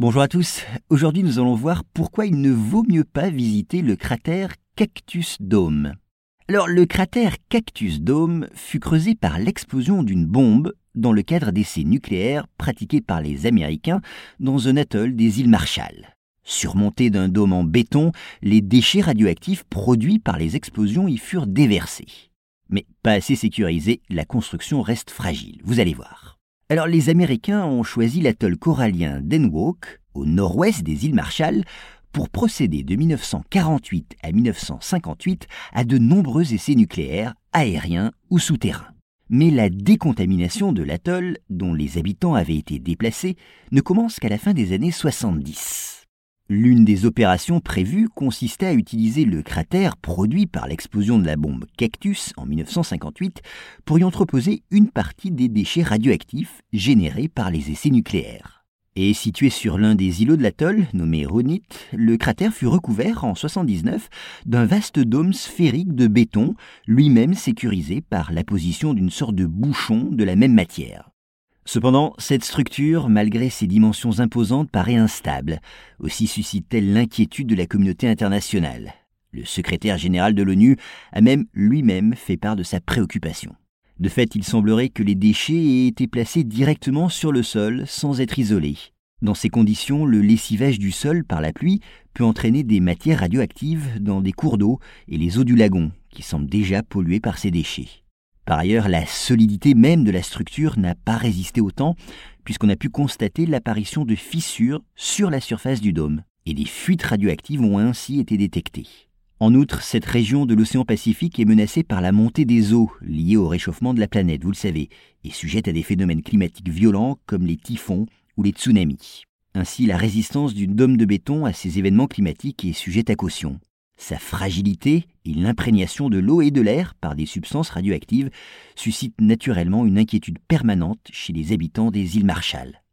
Bonjour à tous. Aujourd'hui, nous allons voir pourquoi il ne vaut mieux pas visiter le cratère Cactus Dome. Alors, le cratère Cactus Dome fut creusé par l'explosion d'une bombe dans le cadre d'essais nucléaires pratiqués par les Américains dans un atoll des îles Marshall. Surmonté d'un dôme en béton, les déchets radioactifs produits par les explosions y furent déversés. Mais pas assez sécurisé, la construction reste fragile, vous allez voir. Alors les Américains ont choisi l'atoll corallien d'Enwok, au nord-ouest des îles Marshall, pour procéder de 1948 à 1958 à de nombreux essais nucléaires, aériens ou souterrains. Mais la décontamination de l'atoll, dont les habitants avaient été déplacés, ne commence qu'à la fin des années 70. L'une des opérations prévues consistait à utiliser le cratère produit par l'explosion de la bombe Cactus en 1958 pour y entreposer une partie des déchets radioactifs générés par les essais nucléaires. Et situé sur l'un des îlots de l'atoll, nommé Ronit, le cratère fut recouvert en 79 d'un vaste dôme sphérique de béton, lui-même sécurisé par la position d'une sorte de bouchon de la même matière. Cependant, cette structure, malgré ses dimensions imposantes, paraît instable. Aussi suscite-t-elle l'inquiétude de la communauté internationale. Le secrétaire général de l'ONU a même lui-même fait part de sa préoccupation. De fait, il semblerait que les déchets aient été placés directement sur le sol sans être isolés. Dans ces conditions, le lessivage du sol par la pluie peut entraîner des matières radioactives dans des cours d'eau et les eaux du lagon, qui semblent déjà polluées par ces déchets. Par ailleurs, la solidité même de la structure n'a pas résisté au temps, puisqu'on a pu constater l'apparition de fissures sur la surface du dôme, et des fuites radioactives ont ainsi été détectées. En outre, cette région de l'océan Pacifique est menacée par la montée des eaux liée au réchauffement de la planète, vous le savez, et sujette à des phénomènes climatiques violents comme les typhons ou les tsunamis. Ainsi, la résistance du dôme de béton à ces événements climatiques est sujette à caution. Sa fragilité et l'imprégnation de l'eau et de l'air par des substances radioactives suscitent naturellement une inquiétude permanente chez les habitants des îles Marshall.